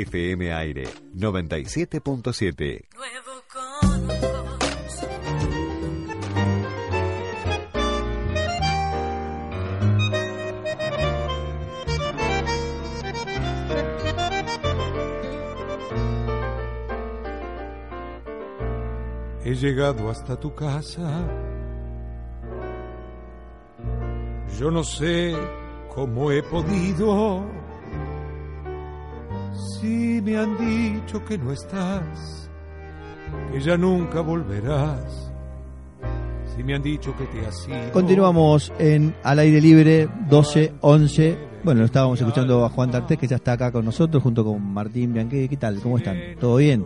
FM Aire 97.7. Nuevo con He llegado hasta tu casa. Yo no sé cómo he podido. Me han dicho que no estás, que ya nunca volverás. Si me han dicho que te has ido. Continuamos en Al Aire Libre 12-11. Bueno, estábamos escuchando a Juan D'Artés, que ya está acá con nosotros, junto con Martín Bianquet. ¿Qué tal? ¿Cómo están? ¿Todo bien?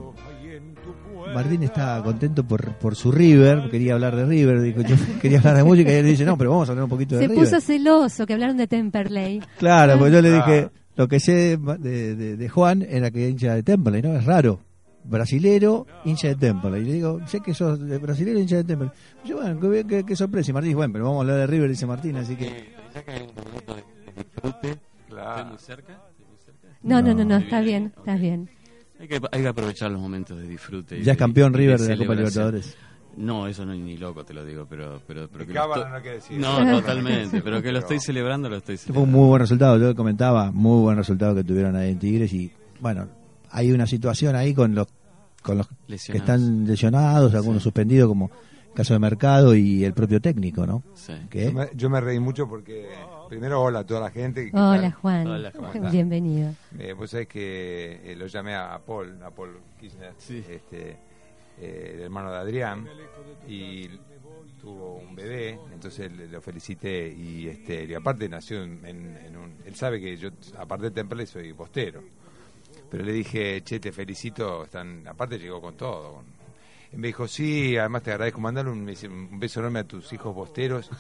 Martín está contento por, por su River, quería hablar de River, dijo, yo quería hablar de música y él dice, no, pero vamos a hablar un poquito de Se River. puso celoso que hablaron de Temperley. Claro, porque yo le dije, lo que sé de, de- de Juan era que hincha de Temple, ¿no? Es raro. Brasilero, hincha de Temple. Y le digo, sé que sos de brasilero, hincha de Temple. Yo, bueno, qué, qué- qué sorpresa. Y Martín dice, bueno, pero vamos a hablar de River, dice Martín, así que... Claro. muy cerca? ¿Estoy muy cerca? No, no, no, no, Muy está bien, está bien. Hay que, hay que aprovechar los momentos de disfrute. y Ya es de- campeón y River de la Copa. Libertadores. No, eso no es ni loco, te lo digo, pero... pero, pero que lo Cábala estoy- no hay que decir. No, totalmente, pero que lo estoy celebrando, lo estoy Este fue celebrando. un muy buen resultado, yo comentaba, muy buen resultado que tuvieron ahí en Tigres y bueno, hay una situación ahí con los con los que están lesionados, algunos suspendidos como el caso de Mercado y el propio técnico, ¿no? Sí. Yo me, yo me reí mucho porque, primero, hola a toda la gente. ¿qué Hola? Juan. Hola, Juan. Bienvenido. Eh, vos sabés que eh, lo llamé a Paul, a Paul Kirchner, Sí. este, eh, el hermano de Adrián, y tuvo un bebé, entonces le- lo felicité y este y aparte nació en, un... Él sabe que yo, aparte de Temple, soy postero. Pero le dije, che, te felicito, están aparte llegó con todo. y me dijo, sí, además te agradezco, mandale un, un beso enorme a tus hijos posteros,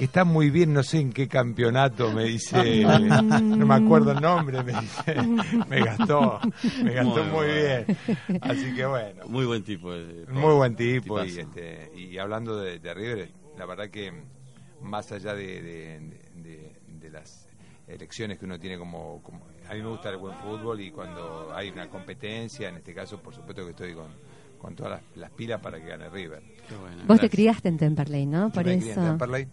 que están muy bien, no sé en qué campeonato, me dice, no me acuerdo el nombre, me dice, me gastó, me gastó Muy muy, bueno. bien. Así que bueno, Muy buen tipo. eh, muy buen tipo y, este, y hablando de, de River, la verdad que más allá de, de- de- de las elecciones que uno tiene como, como- A mí me gusta el buen fútbol y cuando hay una competencia, en este caso por supuesto que estoy con, con todas las, las pilas para que gane River. Qué bueno, Vos te criaste en Temperley, ¿no? Yo Por me crié en eso, Temperley,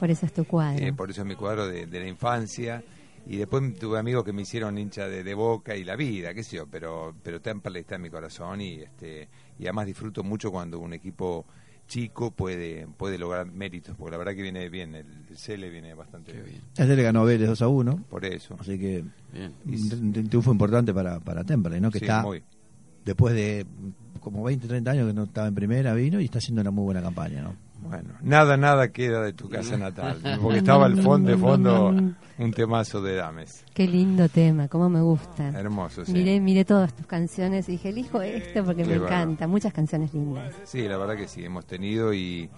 por eso es tu cuadro. eh, por eso es mi cuadro de, de la infancia. Y después tuve amigos que me hicieron hincha de, de boca y la vida, qué sé yo, pero, pero Temperley está en mi corazón y este y además disfruto mucho cuando un equipo chico puede puede lograr méritos, porque la verdad que viene bien, el, el Cele viene bastante Qué bien. ayer le ganó Vélez 2 a 1, Por eso. así que Bien. un triunfo importante para, para Temple, ¿no? Que Sí, está muy. después de como 20, 30 años que no estaba en primera, vino y está haciendo una muy buena campaña, ¿no? Bueno, nada, nada queda de tu casa natal, porque estaba al fondo de fondo un temazo de Dames. Qué lindo tema, cómo me gusta. Hermoso, sí. Miré, miré todas tus canciones y dije, elijo este porque Qué me encanta. Muchas canciones lindas. Sí, la verdad que sí, hemos tenido y,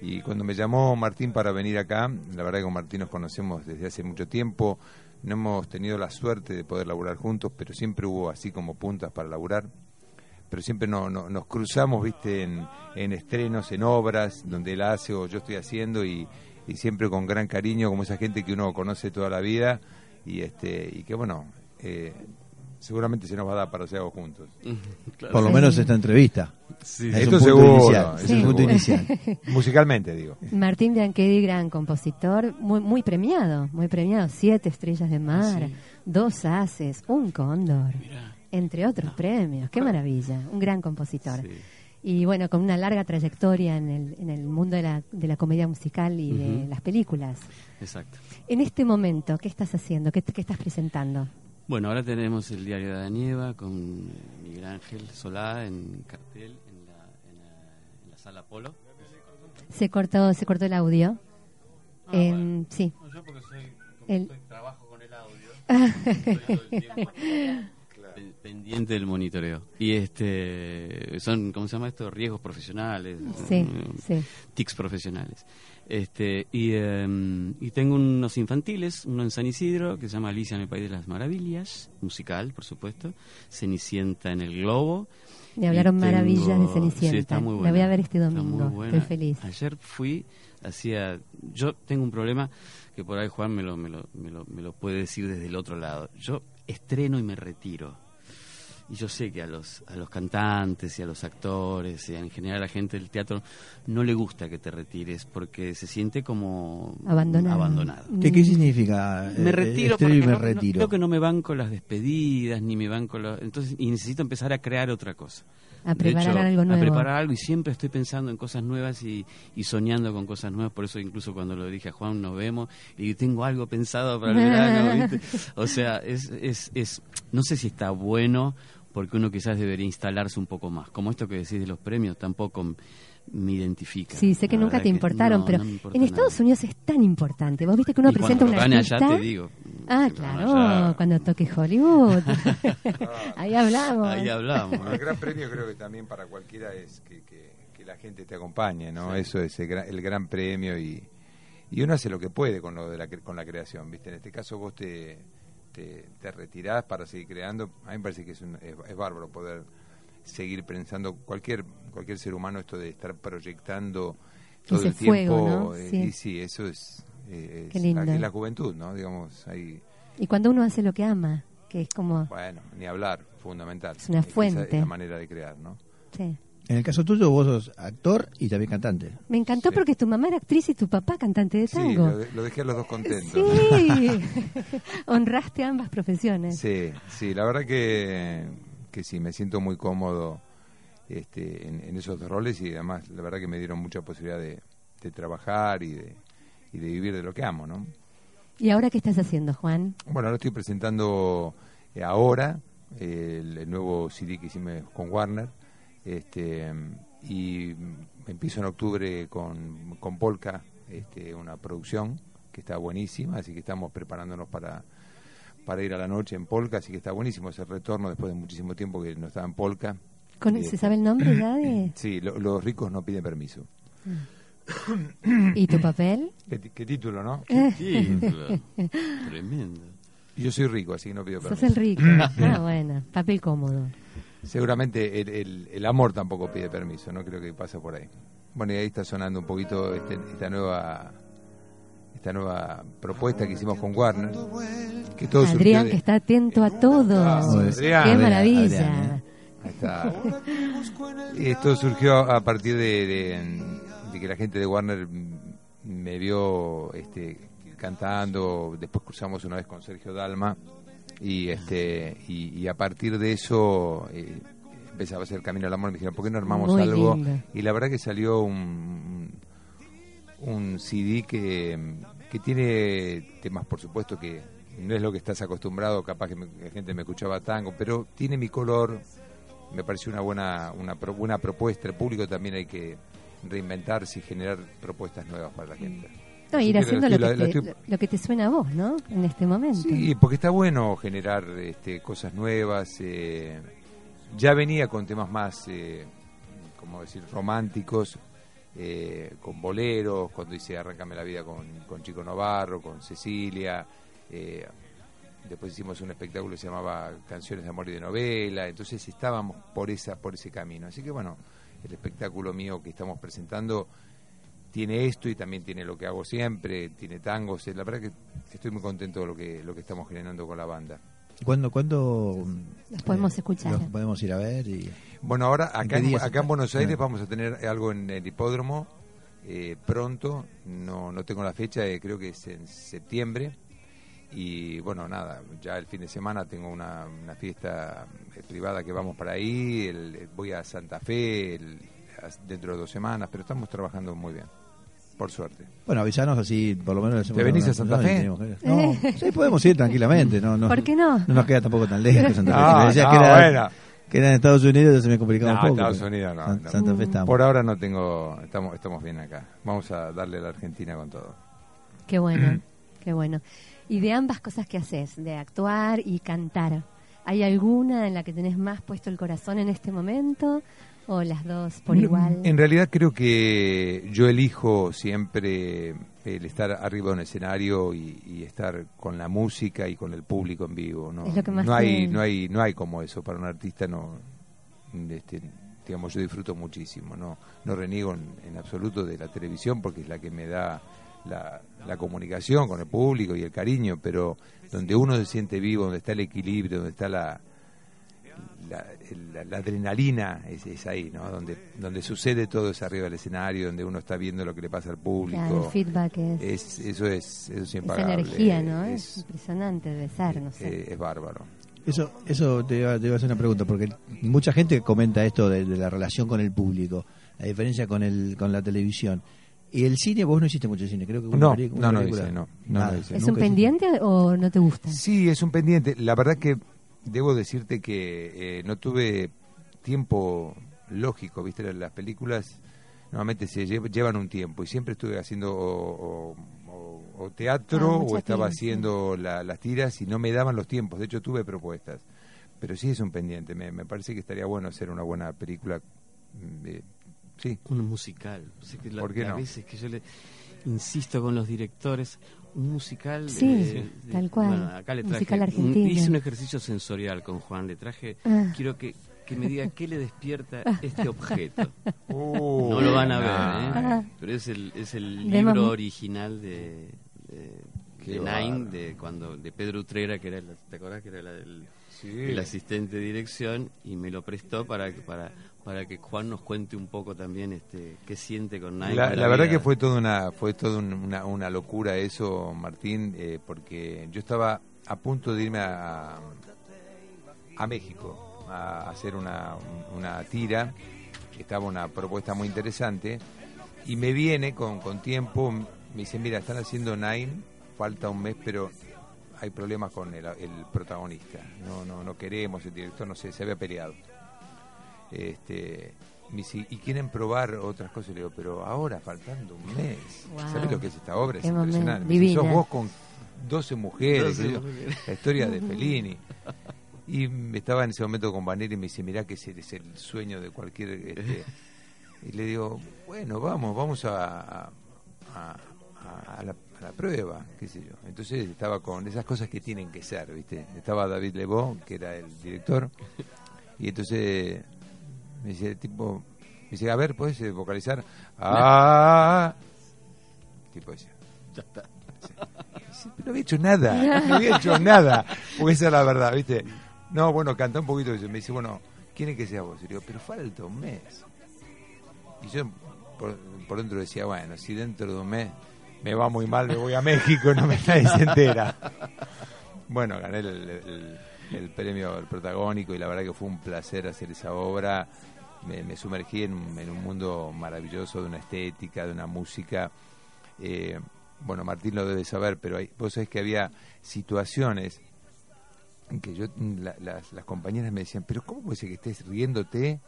y cuando me llamó Martín para venir acá, la verdad que con Martín nos conocemos desde hace mucho tiempo, no hemos tenido la suerte de poder laburar juntos, pero siempre hubo así como puntas para laburar, pero siempre no, no- nos cruzamos, viste, en, en estrenos, en obras, donde él hace o yo estoy haciendo y, y siempre con gran cariño, como esa gente que uno conoce toda la vida y, este, y que bueno... eh, Seguramente se nos va a dar para hacer algo juntos. Claro. Por lo menos esta entrevista. Sí, Es Esto un punto seguro, inicial. eso Es un punto inicial. Musicalmente, digo. Martín Bianchetti, gran compositor, muy, muy premiado, muy premiado. Siete estrellas de mar, Sí. dos haces, un cóndor, Mirá. Entre otros premios. Qué maravilla, un gran compositor. Sí. Y bueno, con una larga trayectoria en el, en el mundo de la, de la comedia musical y de las películas. Exacto. En este momento, ¿qué estás haciendo? ¿Qué, qué estás presentando? Bueno, ahora tenemos el diario de Adanieva con eh, Miguel Ángel Solá en cartel en la, en la, en la sala Polo. Se cortó, se cortó el audio. Ah, Em, Sí. No, yo porque soy, El- trabajo con el audio, todo el tiempo pen- pendiente del monitoreo. Y este son, ¿cómo se llama esto? Riesgos profesionales. Sí, sí. tics profesionales. Este, y, em, y tengo unos infantiles, uno en San Isidro, que se llama Alicia en el País de las Maravillas, musical, por supuesto, Cenicienta en el Globo. Me hablaron tengo- maravillas de Cenicienta. Sí, está muy La buena. voy a ver este domingo. Estoy feliz. Ayer fui, hacía... Yo tengo un problema que por ahí Juan me lo, me lo, me lo, me lo puede decir desde el otro lado. Yo estreno y me retiro. Y yo sé que a los, a los cantantes y a los actores y en general a la gente del teatro no le gusta que te retires porque se siente como Abandonado. abandonado. ¿Qué, qué significa? Me eh, retiro porque me no- creo que no me banco las despedidas ni me banco los, entonces y necesito empezar a crear otra cosa. A preparar hecho, algo nuevo. A preparar algo y siempre estoy pensando en cosas nuevas y, y soñando con cosas nuevas. Por eso incluso cuando lo dije a Juan, nos vemos y tengo algo pensado para el verano. ¿viste? O sea, es, es, es, no sé si está bueno porque uno quizás debería instalarse un poco más. Como esto que decís de los premios, tampoco me identifica. Sí, sé que La nunca te importaron, no, pero no me importa en Estados nada. Unidos es tan importante. Vos viste que uno Y presenta cuando un gane artista. allá te digo. Ah, claro, allá- cuando toque Hollywood. Ahí hablamos. Ahí hablamos. Bueno, el gran premio creo que también para cualquiera es que, que- que la gente te acompañe, ¿no? Eso es el gran, el gran premio y, y uno hace lo que puede con lo de la, cre- con la creación, ¿viste? En este caso vos te, te, te retirás para seguir creando. A mí me parece que es, un- es, es bárbaro poder seguir pensando cualquier cualquier ser humano esto de estar proyectando todo Ese el tiempo fuego, ¿no? eh, Sí. y sí eso es, eh, Qué es lindo. la, juventud no digamos ahí Y cuando uno hace lo que ama, que es como. bueno ni hablar fundamental Es una fuente. es la manera de crear no Sí. En el caso tuyo, vos sos actor y también cantante. Me encantó Sí. porque tu mamá era actriz y tu papá cantante de Sí, tango. lo, de- lo dejé a los dos contentos. Sí, honraste ambas profesiones. Sí, sí, la verdad que, que sí, me siento muy cómodo este, en, en esos dos roles y además la verdad que me dieron mucha posibilidad de, de trabajar y de, y de vivir de lo que amo, ¿no? ¿Y ahora qué estás haciendo, Juan? Bueno, ahora estoy presentando eh, ahora eh, el, el nuevo CD que hicimos con Warner este, y empiezo en octubre con, con Polka, este, una producción que está buenísima, así que estamos preparándonos para, para ir a la noche en Polka, así que está buenísimo ese retorno después de muchísimo tiempo que no estaba en Polka. Con- Eh, ¿Se sabe el nombre ya de...? Sí, lo- los ricos no piden permiso. ¿Y tu papel? ¿Qué, qué título, no? Título. Tremendo. Yo soy rico, así que no pido Sos permiso. el rico. Ah, bueno, papel cómodo. Seguramente el, el- el amor tampoco pide permiso, no creo que pasa por ahí. Bueno, y ahí está sonando un poquito este- esta nueva esta nueva propuesta que hicimos con Warner. Que todo surgió Adrián, de- que está atento a todo. Ah, Adrián, ¡Qué maravilla! Adrián, ¿eh? Ahí está. Esto surgió a partir de, de- de que la gente de Warner me vio este, cantando, después cruzamos una vez con Sergio Dalma y este y, y a partir de eso eh, empezaba a hacer el camino al amor me dijeron, ¿por qué no armamos Muy algo? lindo. Y la verdad que salió un, un CD que, que tiene temas, por supuesto, que no es lo que estás acostumbrado, capaz que la gente me escuchaba tango, pero tiene mi color, me pareció una buena, una pro- buena propuesta. El público también hay que reinventarse y generar propuestas nuevas para la gente. No, ir haciendo estoy- lo que, te, estoy- lo que te suena a vos, ¿no? En este momento. Sí, porque está bueno generar este, cosas nuevas. eh, ya venía con temas más, eh, como decir, románticos, eh, con boleros, cuando hice Arráncame la vida con, con Chico Novarro, con Cecilia. eh, después hicimos un espectáculo que se llamaba Canciones de Amor y de Novela. Entonces estábamos por, esa, por ese camino. Así que bueno, el espectáculo mío que estamos presentando tiene esto y también tiene lo que hago siempre, tiene tangos. eh, La verdad que estoy muy contento de lo que, lo que estamos generando con la banda. ¿Cuándo, cuándo Los podemos escuchar. los podemos ir a ver? Y... Bueno, ahora acá, en, acá en? Buenos Aires vamos a tener algo en el hipódromo eh, pronto, no, no tengo la fecha, eh, creo que es en septiembre. Y bueno, nada, ya el fin de semana tengo una, una fiesta eh, privada que vamos para ahí, el- voy a Santa Fe el- dentro de dos semanas, pero estamos trabajando muy bien, por suerte. Bueno, avisanos así, por lo menos. le hacemos ¿Te venís una- a Santa no, Fe? No, sí, podemos ir tranquilamente. No, no, ¿Por qué no? No nos queda tampoco tan lejos Santa Fe. No, Si me decías no, que, era, bueno. que era en Estados Unidos, ya se me complicaba No, un poco. Estados Unidos no, San- no. Santa Fe estamos. Por ahora no tengo, estamos, estamos bien acá. Vamos a darle a la Argentina con todo. Qué bueno, qué bueno. Y de ambas cosas que haces, de actuar y cantar, ¿hay alguna en la que tenés más puesto el corazón en este momento? ¿O las dos por No, igual? En realidad creo que yo elijo siempre el estar arriba de un escenario y, y estar con la música y con el público en vivo. No, Es lo que más no hay, no hay, no hay como eso para un artista. No, este, digamos, yo disfruto muchísimo. No, no reniego en, en absoluto de la televisión porque es la que me da la, la comunicación con el público y el cariño, pero donde uno se siente vivo, donde está el equilibrio, donde está la la, la adrenalina es, es ahí, ¿no? Donde, donde sucede todo es arriba del escenario, donde uno está viendo lo que le pasa al público. Claro, el feedback es, es, eso es, eso es esa impagable. energía, ¿no? Es, Es, impresionante, debe ser, no sé. eh, es bárbaro. Eso, eso te iba, te iba a hacer una pregunta, porque mucha gente comenta esto de, de la relación con el público, la diferencia con el con la televisión. Y el cine, vos no hiciste mucho cine, creo que una No, no, una no película. hice, no, no, Nada. no hice. ¿Es un hiciste. pendiente o no te gusta? Sí, es un pendiente. La verdad que debo decirte que eh, no tuve tiempo lógico, ¿viste? Las- Las películas normalmente se lle- llevan un tiempo y siempre estuve haciendo o, o- o- o teatro Ah, o estaba tira, sí. haciendo la- las tiras y no me daban los tiempos. De hecho, tuve propuestas. Pero sí es un pendiente. Me, me parece que estaría bueno hacer una buena película. mm, eh, sí, Un musical. O sea, que la- ¿Por qué a no? veces que yo le insisto con los directores, un musical. Sí, de- tal cual. bueno, acá le traje. Musical un- argentino. hice un ejercicio sensorial con Juan. Le traje. Ah. Quiero que, que me diga qué le despierta este objeto. Uh, No lo van a ver, ¿eh? Ah. Pero es el, es el libro original de, de, de. Nine, de, cuando, de Pedro Utrera, que era el, ¿te acordás que era la- el, Sí. el asistente de dirección? Y me lo prestó para, para, para que Juan nos cuente un poco también este qué siente con Nine. La, verdad vida. que fue toda una fue toda un- una, una locura eso, Martín, eh, porque yo estaba a punto de irme a, a México a hacer una, una tira, estaba una propuesta muy interesante, y me viene con, con tiempo, me dice, mira, están haciendo Nine, falta un mes, pero hay problemas con el, el protagonista, no, no, no queremos, el director, no sé, se había peleado. Este, me dice, y quieren probar otras cosas. Le digo, pero ahora, faltando un mes. Wow. ¿Sabes lo que es esta obra? Es Qué momento, impresionante. Me dice, divina. sos vos con 12 mujeres, 12 qué sé yo, mujeres. la historia de Fellini. Y me estaba en ese momento con Vaneri y me dice, mirá que ese es el sueño de cualquier... este". y le digo, bueno, vamos, vamos a, a, a- a la, a la prueba, qué sé yo. Entonces estaba con esas cosas que tienen que ser, ¿viste? Estaba David Lebó, que era el director, y entonces me dice, tipo, me dice, a ver, ¿puedes eh, vocalizar? Ah, tipo ese. Ya está. No había hecho nada, no había hecho nada, porque esa es la verdad, ¿viste? No, bueno, canta un poquito, me dice, bueno, ¿quieren que sea vos? Y digo, pero falta un mes. Y yo por, por dentro decía, bueno, si dentro de un mes me va muy mal, me voy a México, no me nadie se entera. Bueno, gané el, el- el premio al protagónico y la verdad que fue un placer hacer esa obra. Me, me sumergí en, un- en un mundo maravilloso de una estética, de una música. Eh, bueno, Martín lo debe saber, pero hay, vos sabés que había situaciones en que yo, la- las, las compañeras me decían, pero ¿cómo puede ser que estés riéndote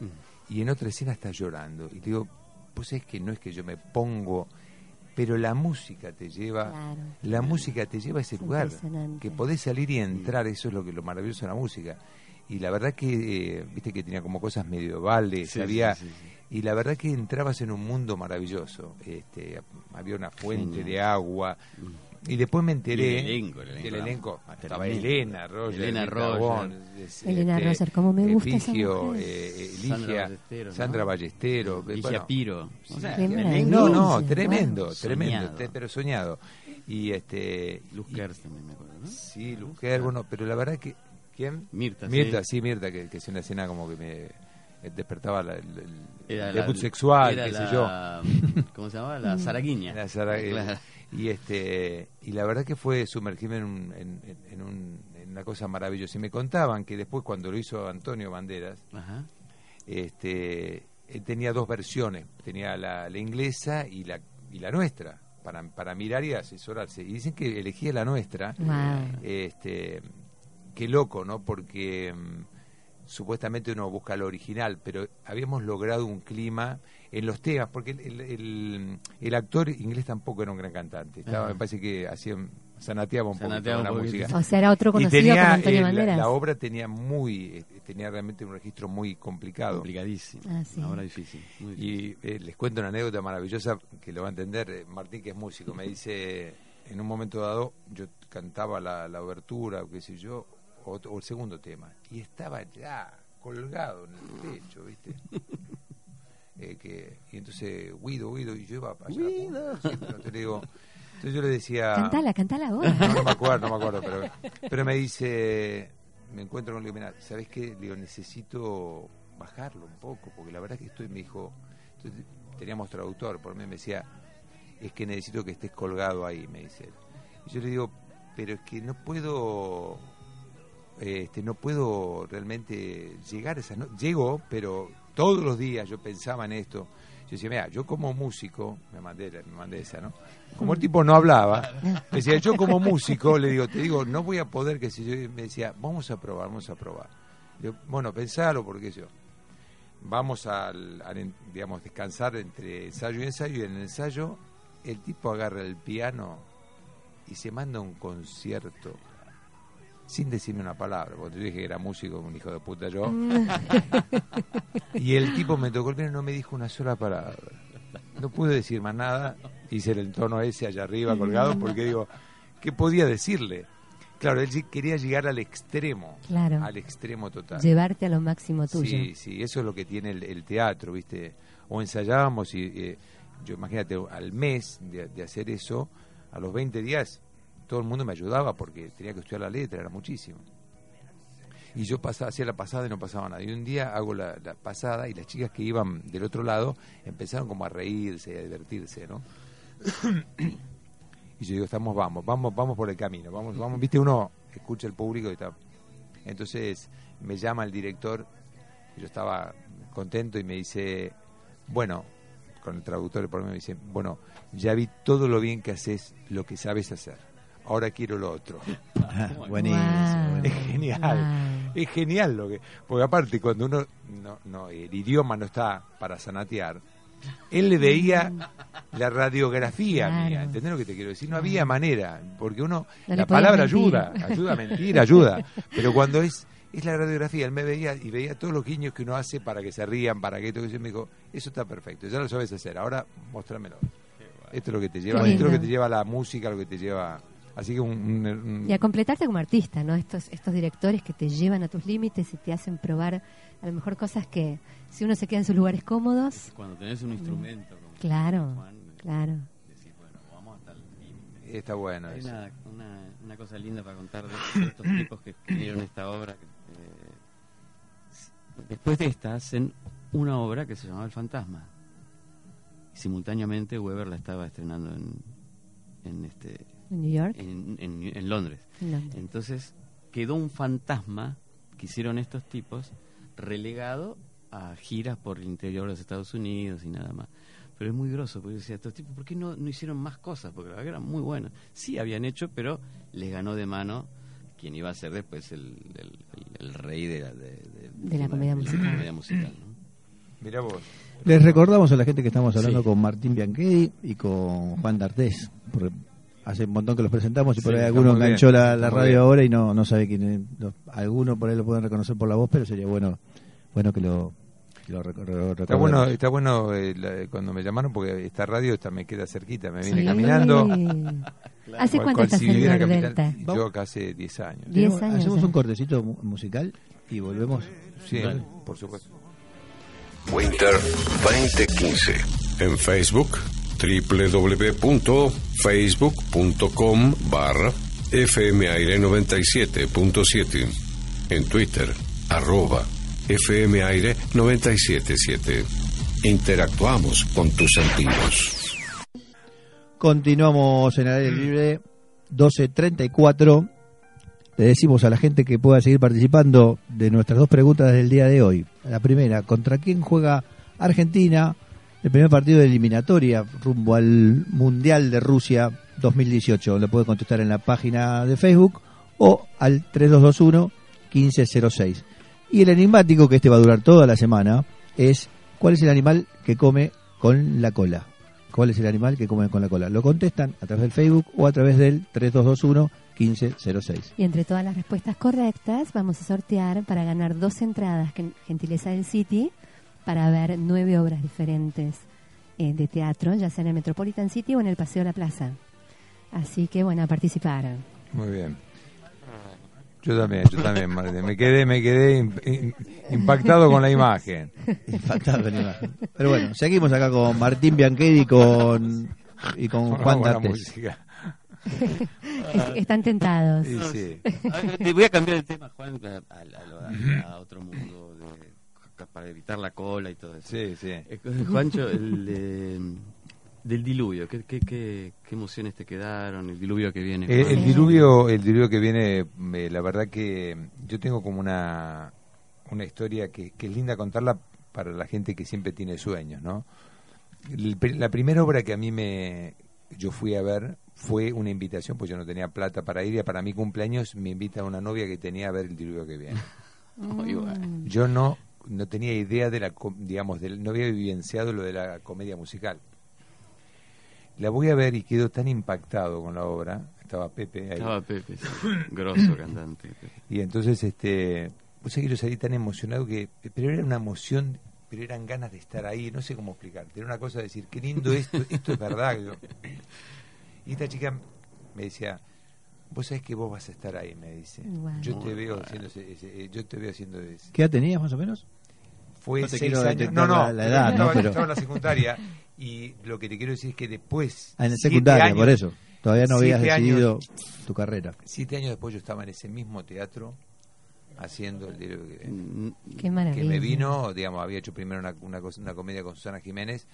y en otra escena estás llorando? Y digo, pues es que no es que yo me pongo, pero la música te lleva, Claro. la música te lleva a ese Es lugar, que podés salir y entrar, eso es lo que lo maravilloso de la música. Y la verdad que, eh, viste que tenía como cosas medievales, Sí, había, sí, sí, sí. y la verdad que entrabas en un mundo maravilloso. Este, había una fuente Genial. de agua. Y después me enteré. El elenco, el elenco del elenco. Estaba. Elena Roger. Elena Roger. Elena este, Roger, cómo me gusta esa Efigio, mujer. eh, Sandra Ligia, Ballesteros, ¿no? Sandra Ballestero. eh, Ligia bueno, Piro. O sea, no, no, tremendo, tremendo, Soñado. te- pero soñado. Y este. Luz y- también me acuerdo, ¿no? Sí, Lujer, bueno, pero la verdad que. ¿Quién? Mirta, Mirta, sí. sí, Mirta, que, que es una escena como que me eh, despertaba la- el, el- el la- debut sexual, qué sé yo. ¿Cómo se llamaba? La Zaraguiña. La eh, Claro. Y este y la verdad que fue sumergirme en, un- en, en- en un- en una cosa maravillosa. Y me contaban que después cuando lo hizo Antonio Banderas Ajá. este él tenía dos versiones. Tenía la, la inglesa y la y la nuestra para, para mirar y asesorarse. Y dicen que elegía la nuestra. Wow. este qué loco no porque mm, supuestamente uno busca lo original pero habíamos logrado un clima en los temas porque el, el- el- el actor inglés tampoco era un gran cantante estaba Ajá. me parece que hacía sanateaba un Sanateaba poquito un la poquito. música O sea, era otro conocido tenía como Antonio eh, la- Banderas. la, obra tenía muy eh, tenía realmente un registro muy complicado Complicadísimo. Ah, sí. Ahora difícil. Muy difícil. y eh, les cuento una anécdota maravillosa que lo va a entender Martín, que es músico. Me dice, en un momento dado, yo cantaba la, la obertura, o qué sé yo, o, o el segundo tema, y estaba ya colgado en el techo, ¿viste? Eh, que, y entonces, Guido, Guido, y yo iba para allá. Guido. te digo, entonces yo le decía... Cantala, cantala ahora. No, no me acuerdo, no me acuerdo, pero, pero me dice, me encuentro con digo, mira, ¿sabes qué? Digo, necesito bajarlo un poco, porque la verdad que estoy, me dijo, entonces, teníamos traductor, por mí me decía, es que necesito que estés colgado ahí, me dice él. Y yo le digo, pero es que no puedo, este, no puedo realmente llegar a esa no Llego, pero todos los días yo pensaba en esto. Yo decía, mira, yo como músico, me mandé, me mandé esa, ¿no? Como el tipo no hablaba, me decía, yo como músico, le digo, te digo, no voy a poder que si yo, me decía, vamos a probar, vamos a probar. Bueno, pensalo, porque yo, vamos al, digamos, descansar entre ensayo y ensayo, y en el ensayo el tipo agarra el piano y se manda un concierto sin decirme una palabra, porque yo dije que era músico, un hijo de puta yo. y el tipo me tocó el piano y no me dijo una sola palabra. No pude decir más nada, hice el tono ese allá arriba colgado, porque digo, ¿qué podía decirle? Claro, él quería llegar al extremo, claro. al extremo total. Llevarte a lo máximo tuyo. Sí, sí, eso es lo que tiene el, el teatro, ¿viste? O ensayábamos y, eh, yo imagínate, al mes de, de hacer eso, a los 20 días todo el mundo me ayudaba porque tenía que estudiar la letra, era muchísimo. Y yo pasaba, hacía la pasada y no pasaba nada. Y un día hago la, pasada y las chicas que iban del otro lado empezaron como a reírse, a divertirse, ¿no? y yo digo, estamos, vamos, vamos, vamos por el camino, vamos, vamos, viste, uno escucha el público y está. Entonces me llama el director, yo estaba contento y me dice, bueno, con el traductor por mí me dice, bueno, ya vi todo lo bien que haces, lo que sabes hacer ahora quiero lo otro. Ah, buenísimo, Wow. Es genial, Wow. es genial lo que, porque aparte cuando uno, no, no, el idioma no está para sanatear, él le veía la radiografía Claro. mía, ¿entendés lo que te quiero decir? No había manera, porque uno, No la palabra mentir. ayuda, ayuda a mentir, ayuda, pero cuando es es la radiografía, él me veía y veía todos los guiños que uno hace para que se rían, para que esto que yo me dijo, eso está perfecto, ya lo sabes hacer, ahora muéstramelo. Esto es lo que te lleva, esto es lo que te lleva a la música, lo que te lleva Así que un, un- un- Y a completarte como artista, ¿no? Estos, estos directores que te llevan a tus límites y te hacen probar a lo mejor cosas que si uno se queda en sus lugares cómodos, Cuando tenés un instrumento como claro, Juan, claro. decís, bueno, vamos hasta el límite. está bueno. Hay eso. una, una, una cosa linda para contar de estos tipos que escribieron esta obra. eh, después de esta hacen una obra que se llamaba El Fantasma. Y simultáneamente Weber la estaba estrenando en, en, este, En New York. en, en- en Londres. en Londres. Entonces quedó un fantasma que hicieron estos tipos relegado a giras por el interior de los Estados Unidos y nada más. Pero es muy groso, porque yo decía, estos tipos, ¿por qué no, no hicieron más cosas? Porque la verdad que eran muy buenos. Sí habían hecho, pero les ganó de mano quien iba a ser después el, el- el- el rey de la, de, de- De la comedia musical. comedia musical, ¿no? Mirá vos. Les recordamos a la gente que estamos hablando Sí. con Martín Bianchedi y con Juan D'Artés. Hace un montón que los presentamos y por Sí, ahí alguno muy bien, enganchó la, la radio bien. ahora y no, no sabe quién es. Los- Algunos por ahí lo pueden reconocer por la voz, pero sería bueno bueno que lo, que lo Está bueno, está bueno eh, la- cuando me llamaron porque esta radio esta me queda cerquita, me viene Sí. caminando. ¿Hace Cual- cuánto estás si en capital. Yo hace 10 años. Diez años, Hacemos un cortecito mu- musical y volvemos. Sí, por supuesto. Winter 2015. En Facebook, www.facebook.com barra fmaire 97.7. En Twitter, arroba fmaire 977. Interactuamos con tus sentidos. Continuamos en el aire libre 12.34. Le decimos a la gente que pueda seguir participando de nuestras dos preguntas del día de hoy. La primera, ¿contra quién juega Argentina? El primer partido de eliminatoria rumbo al Mundial de Rusia 2018. Lo puede contestar en la página de Facebook o al 3221-1506. Y el enigmático, que este va a durar toda la semana, es ¿cuál es el animal que come con la cola? ¿Cuál es el animal que come con la cola? Lo contestan a través del Facebook o a través del 3221-1506. Y entre todas las respuestas correctas, vamos a sortear para ganar dos entradas, gentileza del City, para ver nueve obras diferentes eh, de teatro, ya sea en el Metropolitan City o en el Paseo de la Plaza. Así que, bueno, a participar. Muy bien. Yo también, yo también, Martín. Me quedé, me quedé im- im- impactado con la imagen. Impactado con la imagen. Pero bueno, seguimos acá con Martín Bianchedi y con, y con Juan Vamos a la D'Artés. música. Es- Están tentados. Sí, sí. A ver, Te voy a cambiar el tema, Juan, a, a- a- a otro mundo para evitar la cola y todo eso. Sí, sí. Eh, Juancho, el, eh, del diluvio, ¿qué, qué, qué, qué emociones te quedaron? El diluvio que viene. Eh, el diluvio, el diluvio que viene, me- la verdad que yo tengo como una, una historia que, que es linda contarla para la gente que siempre tiene sueños, ¿no? El la primera obra que a mí me yo fui a ver fue una invitación, pues yo no tenía plata para ir y para mi cumpleaños me invita una novia que tenía a ver el diluvio que viene. Muy bueno. Mm. Yo no no tenía idea de la digamos del, no había vivenciado lo de la comedia musical. La voy a ver y quedo tan impactado con la obra. Estaba Pepe ahí. Estaba Pepe, sí, grosso cantante. Y entonces, este, pues que yo salí tan emocionado que, pero era una emoción, pero eran ganas de estar ahí, no sé cómo explicarte. Era una cosa de decir, qué lindo esto, esto es verdad. Y esta chica me decía, vos sabés que vos vas a estar ahí, me dice. Guau. Yo te veo bueno. haciendo ese- ese- eh, yo te veo haciendo ese. ¿Qué edad tenías más o menos? Fue No seis años. No, no, la- la edad, estaba, ¿no? Pero- estaba en la secundaria. Y lo que te quiero decir es que después. Ah, en secundario, años- por eso. Todavía no habías siete años- decidido tu carrera. Siete años después yo estaba en ese mismo teatro haciendo el diario que, Mm, Qué maravilla. que me vino, digamos, había hecho primero una, una comedia con Susana Jiménez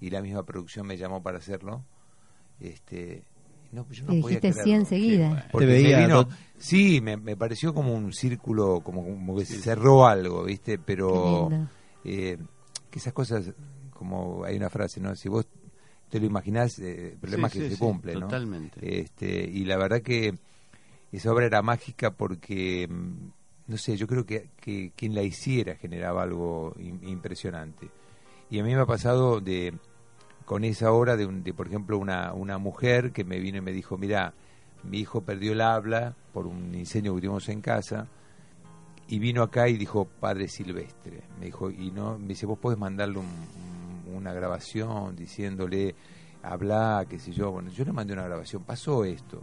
y la misma producción me llamó para hacerlo. Este, no, pues yo no Le podía dijiste sí creerlo. enseguida. Porque Te veía me vino- tot- sí, me, me pareció como un círculo, como, como que se cerró algo, ¿viste? Pero eh, que esas cosas, como hay una frase, ¿no? Si vos te lo imaginás, eh, el problema Sí, es que sí, se sí, cumple, ¿no? totalmente. Este, y la verdad que esa obra era mágica porque, mm, no sé, yo creo que, que quien la hiciera generaba algo im- impresionante. Y a mí me ha pasado de con esa obra de, un- de, por ejemplo, una, una mujer que me vino y me dijo, mira, mi hijo perdió el habla por un incendio que tuvimos en casa y vino acá y dijo Padre Silvestre. Me dijo, y no, me dice, vos podés mandarle un- un- una grabación diciéndole, habla, qué sé yo. Bueno, yo le mandé una grabación, pasó esto.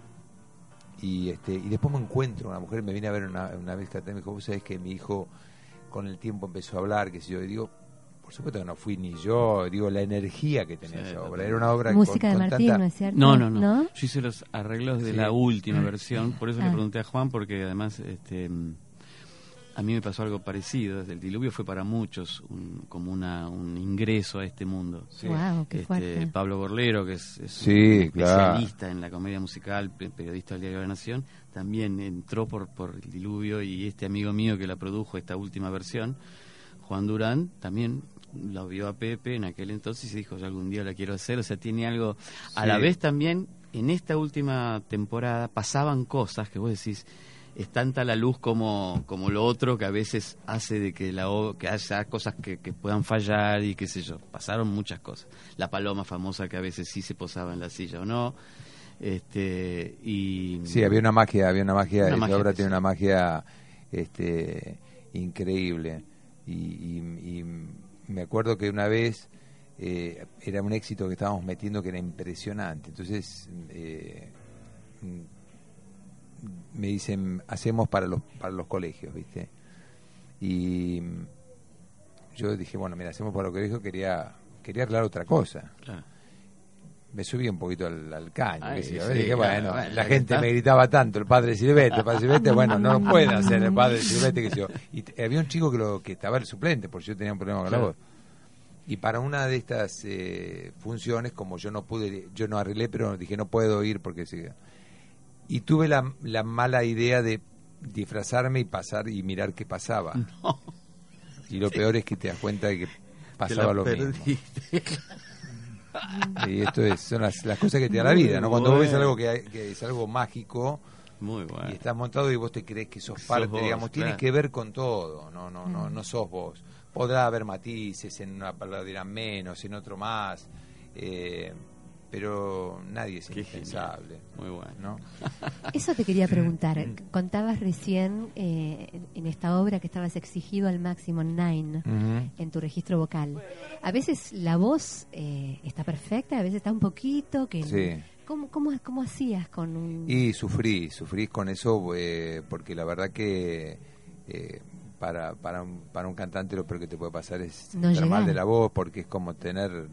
Y este y después me encuentro una mujer, me viene a ver una, una vez que me dijo, vos sabés que mi hijo con el tiempo empezó a hablar, qué sé yo. Y digo, por supuesto que no fui ni yo, digo, la energía que tenía Sí, esa obra. Era una obra Música con, de con Martín, tanta- ¿no es cierto? No, no, no, Yo hice los arreglos de Sí. la última versión, por eso Ah. le pregunté a Juan, porque además este, mm, a mí me pasó algo parecido. El diluvio fue para muchos un- como una, un ingreso a este mundo. Sí. Wow, qué Este, fuerte. Pablo Gorlero, que es, es Sí, un claro. especialista en la comedia musical, pe- periodista del Diario de la Nación, también entró por, por el diluvio y este amigo mío que la produjo, esta última versión, Juan Durán, también la vio a Pepe en aquel entonces y dijo, yo algún día la quiero hacer, o sea, tiene algo... A la vez también, en esta última temporada pasaban cosas que vos decís, es tanta la luz como, como lo otro que a veces hace de que la que haya cosas que, que puedan fallar y qué sé yo. Pasaron muchas cosas. La paloma famosa que a veces sí se posaba en la silla o no. Este, y Sí, había una magia, había una magia, Una magia obra tiene una magia este, increíble. Y, y- y me acuerdo que una vez eh, era un éxito que estábamos metiendo que era impresionante. Entonces eh, me dicen, hacemos para los, para los colegios, ¿viste? Y yo dije, bueno, mira, hacemos para los colegios, quería, quería arreglar otra cosa Claro. Me subí un poquito al, al caño. Ay, sí, dije, bueno, la gente está. me gritaba tanto, el padre Silvestre, el padre Silvestre, bueno, no lo puede hacer el padre yo. Y había un chico que, lo, que estaba el suplente, porque yo tenía un problema con la voz. Y para una de estas eh, funciones, como yo no pude, yo no arreglé, pero dije, no puedo ir porque sí. Y tuve la, la mala idea de disfrazarme y pasar y mirar qué pasaba. No, Y lo peor es que te das cuenta de que pasaba lo mismo. Y esto es, son las, las cosas que te da la vida, ¿no? Cuando vos ves algo que, hay- que es algo mágico Muy bueno. y estás montado y vos te crees que sos Sos parte, vos, digamos, tiene que ver con todo, no, no, no, no sos vos. Podrá haber matices, en una palabra dirán menos, en otro más, eh, pero nadie es Qué indispensable, Muy bueno. ¿no? Eso te quería preguntar. Contabas recién eh, en esta obra que estabas exigido al máximo nine en tu registro vocal. A veces la voz eh, está perfecta, a veces está un poquito que Sí. ¿Cómo, cómo, cómo hacías con un Y sufrí, sufrí con eso eh, porque la verdad que eh, para, para, un, para un cantante lo peor que te puede pasar es No estar mal de la voz porque es como tener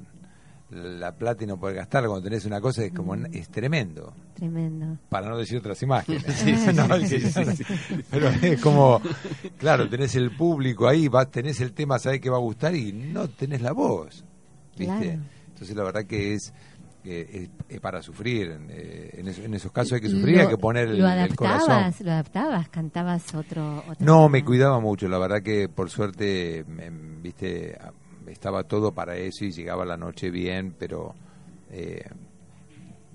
la plata y no poder gastarla cuando tenés una cosa es como es tremendo Tremendo. para no decir otras imágenes pero es como claro tenés el público ahí vas tenés el tema sabés que va a gustar y no tenés la voz viste Claro. entonces la verdad que es eh, es, es para sufrir eh, en, eso- en esos casos hay que sufrir hay que poner el, ¿Lo el corazón adaptabas? ¿Lo adaptabas? ¿Cantabas otro, no, me cuidaba mucho, la verdad que por suerte, me- viste, estaba todo para eso y llegaba la noche bien, pero eh,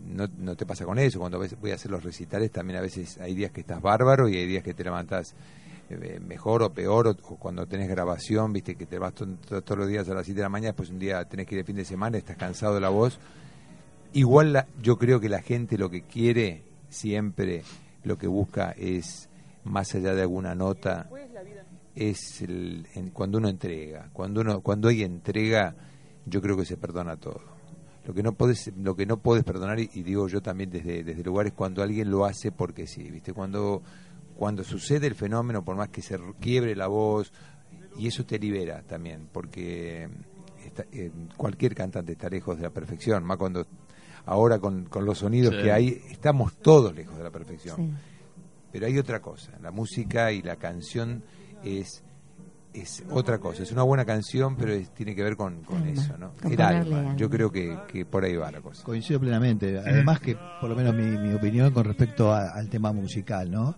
no, te pasa con eso. Cuando voy a hacer los recitales, también a veces hay días que estás bárbaro y hay días que te levantás eh, mejor o peor, o, cuando tenés grabación, viste, que te vas to- to- todos los días a las 7 de la mañana, después un día tenés que ir el fin de semana, estás cansado de la voz. Igual la- yo creo que la gente lo que quiere siempre, lo que busca es, más allá de alguna nota, es el, en- cuando uno entrega. Cuando uno cuando hay entrega, yo creo que se perdona todo. Lo que no puedes lo que no puedes perdonar y, y digo yo también desde desde lugares cuando alguien lo hace porque sí, ¿viste? Cuando cuando sucede el fenómeno por más que se quiebre la voz y eso te libera también, porque está- eh, cualquier cantante está lejos de la perfección, más cuando ahora con, con los sonidos Sí. que hay, estamos todos lejos de la perfección. Sí. Pero hay otra cosa, la música y la canción es es otra cosa, es una buena canción, pero es- tiene que ver con, con Alma, eso, ¿no? con El alma. alma. Yo creo que, que por ahí va la cosa. Coincido plenamente. Además que, por lo menos mi, mi opinión con respecto a- al tema musical, ¿no?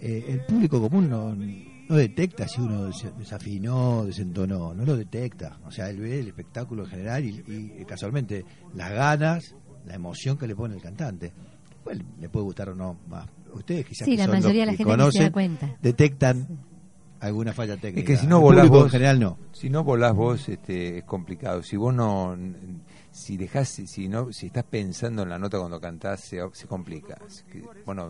Eh, el público común no, no detecta si uno des- desafinó, desentonó, no lo detecta. O sea, él ve el espectáculo en general y, y, casualmente las ganas, la emoción que le pone el cantante. Pues le puede gustar o no más. Ustedes quizás Sí, que la son los mayoría de la que gente ni se da conocen, cuenta. detectan alguna falla técnica. Es que si no volás público vos, en general no. si no volás vos, este, es complicado. Si vos no, si dejás, si no, si estás pensando en la nota cuando cantás, se, se complica. Que, bueno,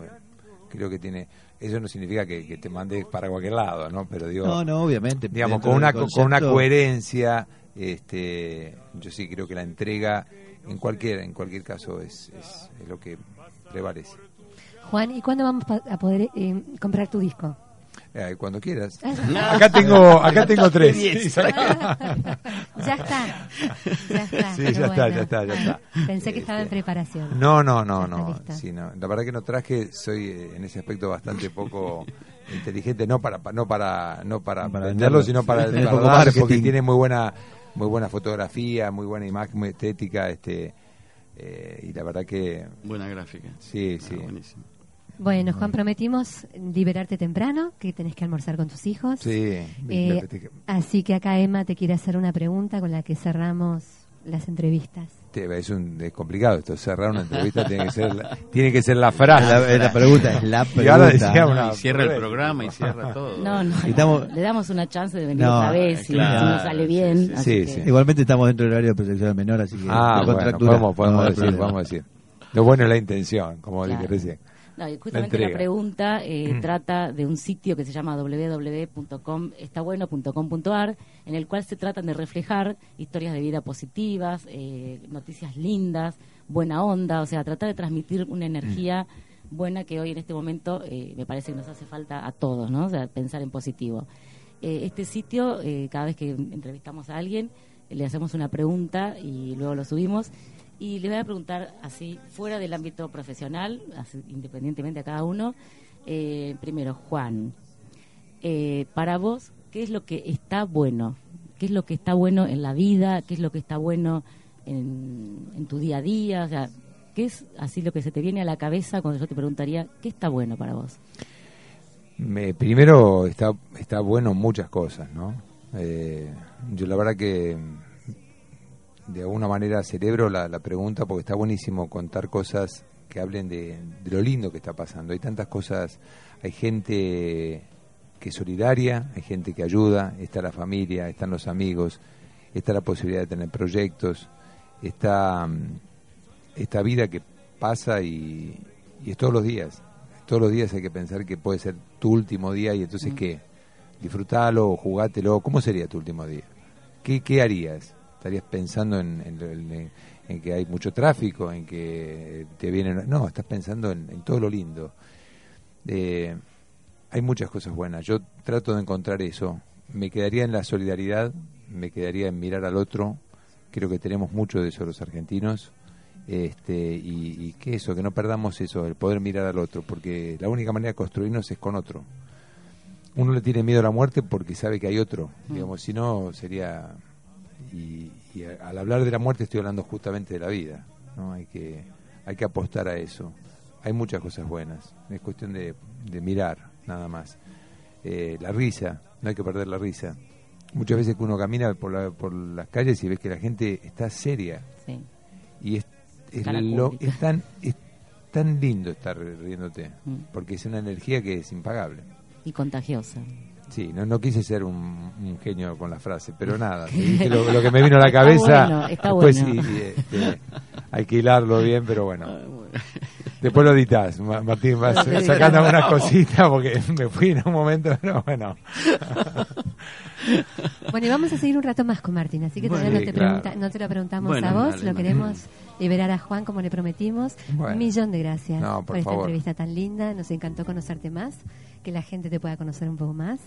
creo que tiene, eso no significa que, que te mandes para cualquier lado, ¿no? Pero digo, No, no, obviamente. digamos, con una, del con una concepto- coherencia, este, yo sí creo que la entrega, en cualquier, en cualquier caso, es, es, es lo que prevalece. Juan, ¿y cuándo vamos pa- a poder eh, comprar tu disco? Eh, cuando quieras. Acá tengo, acá tengo tres. ya está. Ya está. Sí, ya está, bueno. ya está, ya está. Pensé que estaba en Este, preparación. No, no, no, no. lista. Sí, no. La verdad que no traje, soy eh, en ese aspecto bastante poco inteligente, no para no para no para, Para venderlo, sino para, para darle, porque tiene muy buena muy buena fotografía, muy buena imagen, muy estética, este eh, y la verdad que Buena gráfica. sí, Ah, sí. buenísimo. Bueno, Juan, prometimos liberarte temprano, que tenés que almorzar con tus hijos. Sí, Eh, así que acá Emma te quiere hacer una pregunta con la que cerramos las entrevistas. Te- es, un, es complicado esto, cerrar una entrevista tiene que ser la, tiene que ser la frase. La, la pregunta es la Y ahora decía pregunta. y cierra el programa y cierra todo. No, no, Estamos- le damos una chance de venir No, otra vez si, claro, nos sale bien. sí, así sí, que- sí. Igualmente estamos dentro del horario de protección menor, así que Ah, bueno, podemos, podemos no decir, podemos decir. Lo bueno es la intención, como Claro. dije recién. No, justamente la, pregunta eh, trata de un sitio que se llama www.estabueno.com.ar en el cual se tratan de reflejar historias de vida positivas, eh, noticias lindas, buena onda, o sea, tratar de transmitir una energía buena que hoy en este momento eh, me parece que nos hace falta a todos, ¿no? O sea, pensar en positivo. Eh, este sitio, eh, cada vez que entrevistamos a alguien, le hacemos una pregunta y luego lo subimos. Y les voy a preguntar así, fuera del ámbito profesional, independientemente a cada uno. Eh, primero, Juan, eh, para vos, ¿qué es lo que está bueno? ¿Qué es lo que está bueno en la vida? ¿Qué es lo que está bueno en, en tu día a día? O sea, ¿qué es así lo que se te viene a la cabeza cuando yo te preguntaría, ¿qué está bueno para vos? Me, primero está, está bueno muchas cosas, ¿no? Eh, yo la verdad que de alguna manera celebro la, la pregunta porque está buenísimo contar cosas que hablen de, de lo lindo que está pasando. Hay tantas cosas, hay gente que es solidaria, hay gente que ayuda, está la familia, están los amigos, está la posibilidad de tener proyectos, está mm, esta vida que pasa y, y es todos los días. Todos los días hay que pensar que puede ser tu último día y entonces qué, disfrutalo, jugátelo. ¿Cómo sería tu último día? ¿Qué, qué harías? ¿Estarías pensando en, en- en- en que hay mucho tráfico, en que te vienen... No, estás pensando en, en todo lo lindo. Eh, hay muchas cosas buenas. Yo trato de encontrar eso. Me quedaría en la solidaridad, me quedaría en mirar al otro, creo que tenemos mucho de eso los argentinos. Este, y, y que eso, que no perdamos eso, el poder mirar al otro, porque la única manera de construirnos es con otro. Uno le tiene miedo a la muerte porque sabe que hay otro, Mm. digamos, si no sería... Y, y a- al hablar de la muerte estoy hablando justamente de la vida, ¿no? Hay que, hay que apostar a eso. Hay muchas cosas buenas, es cuestión de, de mirar, nada más. Eh, la risa, no hay que perder la risa. Muchas veces que uno camina por, la- por las calles y ves que la gente está seria Sí. y es, es, lo- es tan, es tan lindo estar riéndote, Mm. porque es una energía que es impagable. Y contagiosa. Sí, no, no quise ser un, un genio con la frase, pero nada, dije lo, lo que me vino a la cabeza. bueno, está después bueno. sí, este, hay que hilarlo bien, pero bueno. Después lo editas, Ma- Martín, vas sacando algunas cositas porque me fui en un momento, pero bueno. Bueno, y vamos a seguir un rato más con Martín, así que Bueno, todavía no te, claro. pregunta- no te lo preguntamos Bueno, a vos, dale, lo queremos liberar a Juan como le prometimos. Bueno. Un millón de gracias No, por esta favor. entrevista tan linda, nos encantó conocerte más, que la gente te pueda conocer un poco más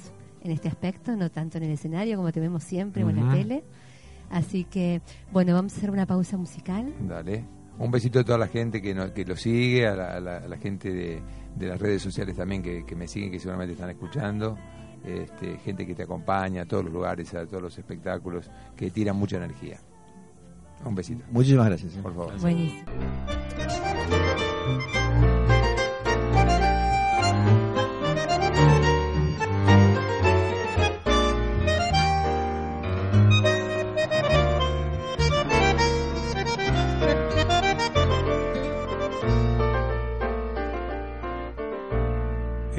en este aspecto, no tanto en el escenario como te vemos siempre o en la tele. Así que, bueno, vamos a hacer una pausa musical. Dale. Un besito a toda la gente que, no- que lo sigue, a la, a la- a la gente de, de las redes sociales también que, que me siguen, que seguramente están escuchando. Este, gente que te acompaña a todos los lugares, a todos los espectáculos, que tiran mucha energía. Un besito, Muchísimas gracias. ¿eh? por favor. Buenísimo.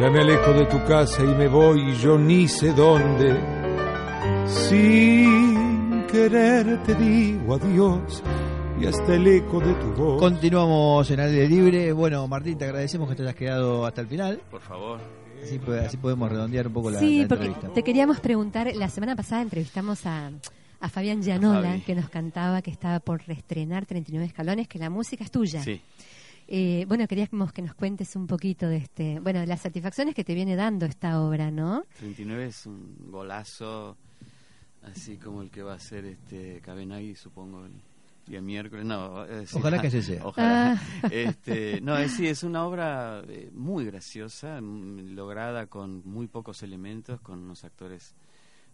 Ya me alejo de tu casa y me voy yo ni sé dónde. Sin querer te digo adiós y hasta el eco de tu voz. Continuamos en aire libre. Bueno, Martín, te agradecemos que te hayas quedado hasta el final. Por favor. Así, así podemos redondear un poco la, sí, la porque entrevista. te queríamos preguntar, la semana pasada entrevistamos a, a Fabián Gianola, Fabi. que nos cantaba que estaba por reestrenar 39 escalones, que la música es tuya. Sí. Eh, bueno, queríamos que nos cuentes un poquito de este, bueno, de las satisfacciones que te viene dando esta obra, ¿no? 39 es un golazo, así como el que va a hacer este Cabenagui, supongo, el día miércoles. No, eh, sí. Ojalá que así sea. Ojalá. Ah. Este, no, es, sí, es una obra eh, muy graciosa, mm, lograda con muy pocos elementos, con unos actores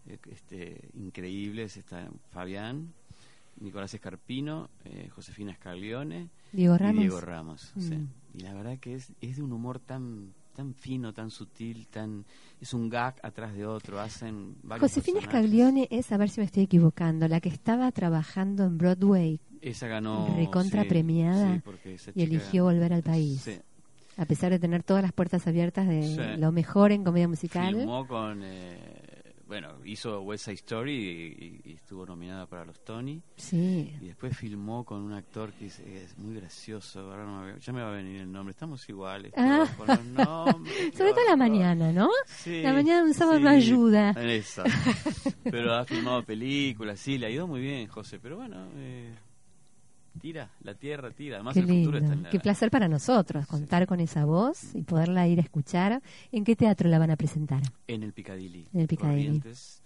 eh, este, increíbles. Está Fabián, Nicolás Escarpino, eh, Josefina Scaglione Diego y Ramos. Diego Ramos. Mm. Y la verdad que es, es de un humor tan tan fino, tan sutil, tan es un gag atrás de otro, hacen varios Josefina personajes. Scaglione es, a ver si me estoy equivocando, la que estaba trabajando en Broadway Esa ganó recontra sí, premiada sí, y eligió volver al país. Sí. A pesar de tener todas las puertas abiertas de lo mejor en comedia musical. Filmó con eh, bueno, hizo West Side Story y, y- y estuvo nominada para los Tony. Sí. Y después filmó con un actor que es, es muy gracioso. Ahora no me- ya me va a venir el nombre. Estamos iguales. Ah. todos con los nombres, qué Sobre todo la mañana, ¿no? Sí, La mañana de un sábado sí, no ayuda. Eso. Pero ha filmado películas, sí, le ha ido muy bien, José. Pero bueno, eh, tira, la tierra tira. Además, Qué el futuro está en lindo. la. Qué placer para nosotros contar con esa voz y poderla ir a escuchar. ¿En qué teatro la van a presentar? En el Picadilly. En el Piccadilly. Corrientes,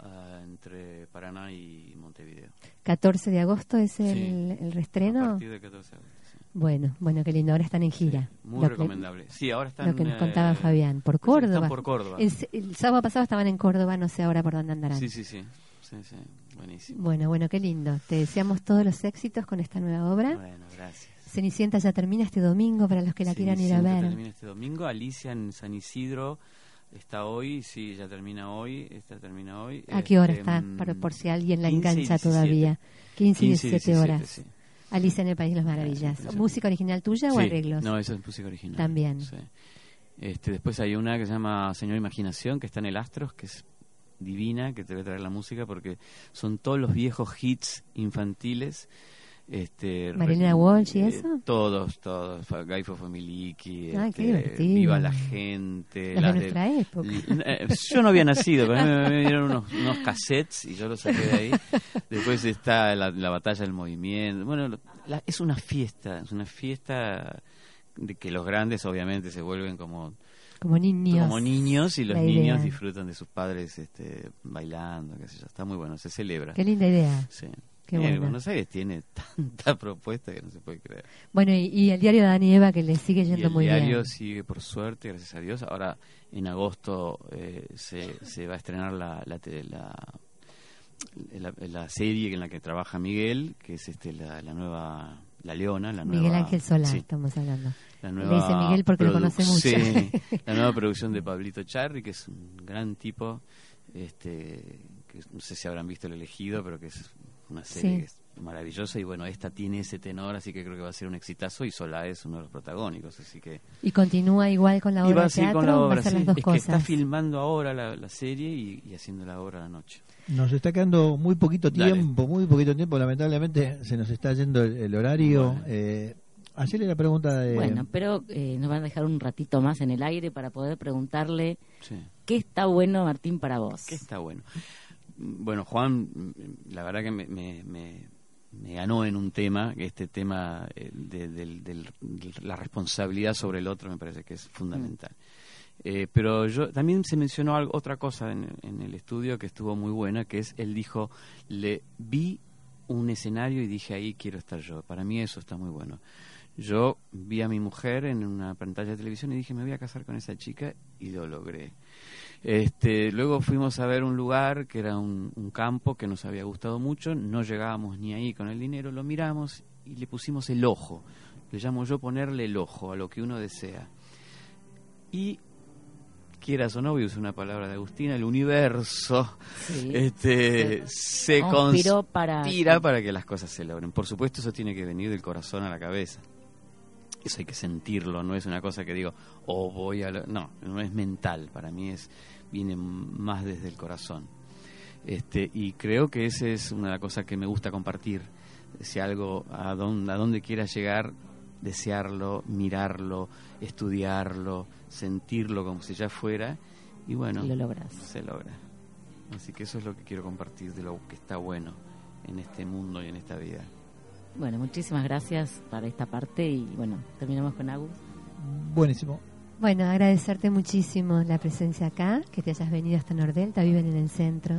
ah, entre Paraná y Montevideo. 14 de agosto es el, Sí. el A reestreno. partir del 14 de agosto, sí. Bueno, bueno, qué lindo. Ahora están en gira. Muy Lo que- recomendable. Sí, ahora están. Lo que nos eh, contaba Fabián. Por sí, están Córdoba. por Córdoba. El, el sábado pasado estaban en Córdoba, no sé ahora por dónde andarán. Sí, sí, sí. Sí, sí. Buenísimo. Bueno, bueno, qué lindo. Te deseamos todos los éxitos con esta nueva obra. Bueno, gracias. Cenicienta ya termina este domingo para los que la quieran ir a ver. termina este domingo. Alicia en San Isidro está hoy. Sí, ya termina hoy. Esta termina hoy. ¿A qué hora Este, está? mm, Por, por si alguien la 15 y engancha 17. todavía. 15 y 15 y 17 horas. 17, sí. Alicia en el País de las Maravillas. ¿Música original tuya o Sí, arreglos? No, eso es música original. También. Sí. Este, después hay una que se llama Señor Imaginación, que está en el Astros, que es divina, que te va a traer la música, porque son todos los viejos hits infantiles. Este, Marilena re- Walsh y eh, eso. Todos, todos. Fa- Guy Fofomiliki, Ay, este, qué divertido. Viva la gente. Las las de nuestra época. Eh, Yo no había nacido, pero me, me dieron unos, unos cassettes y yo los saqué de ahí. Después está la, la batalla del movimiento. Bueno, la- es una fiesta, es una fiesta de que los grandes obviamente se vuelven como, Como niños. como niños y los niños disfrutan de sus padres este, bailando, qué sé yo. Está muy bueno, se celebra. Qué linda idea. Sí. Qué Eh, buena. Buenos Aires tiene tanta propuesta que no se puede creer. Bueno, y, y el diario de Dani Eva que le sigue Y yendo el muy diario bien. sigue por suerte, gracias a Dios. Ahora en agosto eh, se, se va a estrenar la, la, la, la- la serie en la que trabaja Miguel, que es este la, la nueva La Leona, la Miguel nueva Ángel Solá, sí, estamos hablando. la Le nueva dice Miguel porque lo conoce mucho. sí, la nueva producción de Pablito Charri, que es un gran tipo, este que no sé si habrán visto El Elegido, pero que es una serie Sí. que es maravillosa y bueno, esta tiene ese tenor, así que creo que va a ser un exitazo y Solá es uno de los protagónicos, así que Y continúa igual con la y obra va a de seguir con la va a obra, sí. las dos es que está cosas. filmando ahora la, la serie y, y haciendo la obra a la noche. Nos está quedando muy poquito Dale. tiempo, muy poquito tiempo. Lamentablemente se nos está yendo el, el horario. Bueno. Eh, ayer la pregunta de. Bueno, pero eh, nos van a dejar un ratito más en el aire para poder preguntarle Sí. qué está bueno, Martín, para vos. Que está bueno. Bueno, Juan, la verdad que me, me, me- me ganó en un tema, este tema eh, de, del- de la responsabilidad sobre el otro me parece que es fundamental. Eh, pero yo también se mencionó algo, otra cosa en, en el estudio que estuvo muy buena, que es, él dijo, le vi un escenario y dije, ahí quiero estar yo. Para mí eso está muy bueno. Yo vi a mi mujer en una pantalla de televisión y dije, me voy a casar con esa chica y lo logré. Este, luego fuimos a ver un lugar que era un, un campo que nos había gustado mucho, no llegábamos ni ahí con el dinero, lo miramos y le pusimos el ojo. Le llamo yo ponerle el ojo a lo que uno desea. Y quieras o no, voy a usar una palabra de Agustina, el universo Sí. este, se Conspiró para- conspira para que las cosas se logren. Por supuesto, eso tiene que venir del corazón a la cabeza. Eso hay que sentirlo, no es una cosa que digo, o voy a... lo-". No, no es mental, para mí es viene más desde el corazón. Este, y creo que esa es una de las cosas que me gusta compartir. Si algo, a dónde, a dónde quieras llegar, desearlo, mirarlo, estudiarlo, sentirlo como si ya fuera, y bueno, Y lo logras. se logra. Así que eso es lo que quiero compartir de lo que está bueno en este mundo y en esta vida. Bueno, muchísimas gracias para esta parte y bueno, terminamos con Agus. Buenísimo. Bueno, agradecerte muchísimo la presencia acá, que te hayas venido hasta Nordelta, viven en el centro.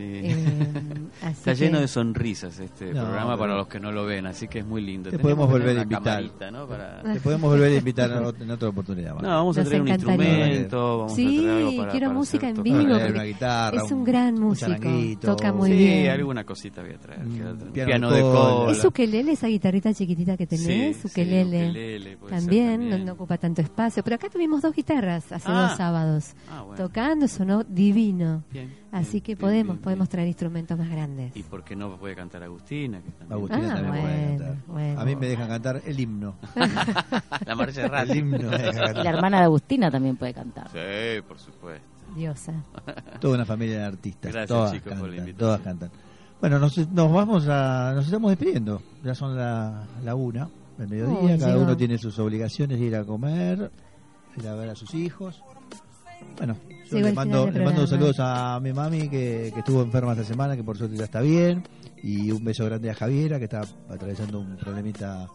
Sí. Eh, así Está lleno que- de sonrisas este No, programa para los que no lo ven, así que es muy lindo. Te Tenemos podemos volver a invitar. ¿no? Para- Te podemos volver a invitar en ot- en otra oportunidad. No, vamos a Nos traer un encantaría. instrumento, vamos Sí, a traer algo para quiero para música hacer en vivo, Traer una guitarra, es un gran músico, toca muy sí, bien. alguna cosita voy a traer. Mm, piano piano, de cola. ¿Es ukelele, esa guitarrita chiquitita que tenés? Sí, sí, ukelele. ukelele, ser también, no- también. No, ocupa tanto espacio. Pero acá tuvimos dos guitarras hace Ah. dos sábados. Ah, bueno. Tocando, sonó divino. Bien, Así que bien, podemos, bien, podemos traer instrumentos más grandes. ¿Y por qué no puede cantar Agustina? Que también- Agustina Ah, también puede cantar. bueno. A mí me dejan cantar el himno. La marcha de El himno Y la hermana de Agustina también puede cantar. Sí, por supuesto. Diosa. Toda una familia de artistas. Gracias, todas chicos, por la cantan, invitación. todas cantan. Bueno, nos, nos vamos a, nos estamos despidiendo. Ya son la, la una del mediodía. Cada llegó. uno tiene sus obligaciones, ir a comer, ir a ver a sus hijos. Bueno, yo le mando, le saludos a mi mami que, que estuvo enferma esta semana, que por suerte ya está bien. Y un beso grande a Javiera, que está atravesando un problemita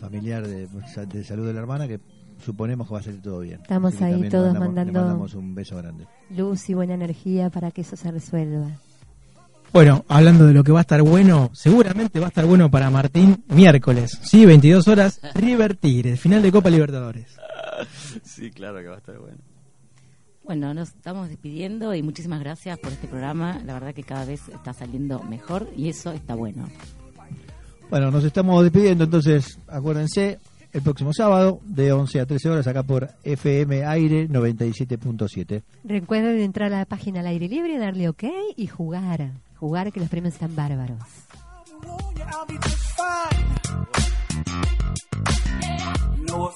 familiar de, de salud de la hermana, que suponemos que va a salir todo bien. Estamos ahí todos le mandamos- le mandando- mandamos un beso grande. Luz y buena energía para que eso se resuelva. Bueno, hablando de lo que va a estar bueno, seguramente va a estar bueno para Martín miércoles, sí, 22 horas, River Tigres, final de Copa Libertadores. Sí, claro que va a estar bueno. Bueno, nos estamos despidiendo y muchísimas gracias por este programa. La verdad que cada vez está saliendo mejor y eso está bueno. Bueno, nos estamos despidiendo, entonces acuérdense, el próximo sábado de 11 a 13 horas acá por FM Aire 97.7. Recuerden entrar a la página al aire libre, darle ok y jugar. Jugar que los premios están bárbaros. No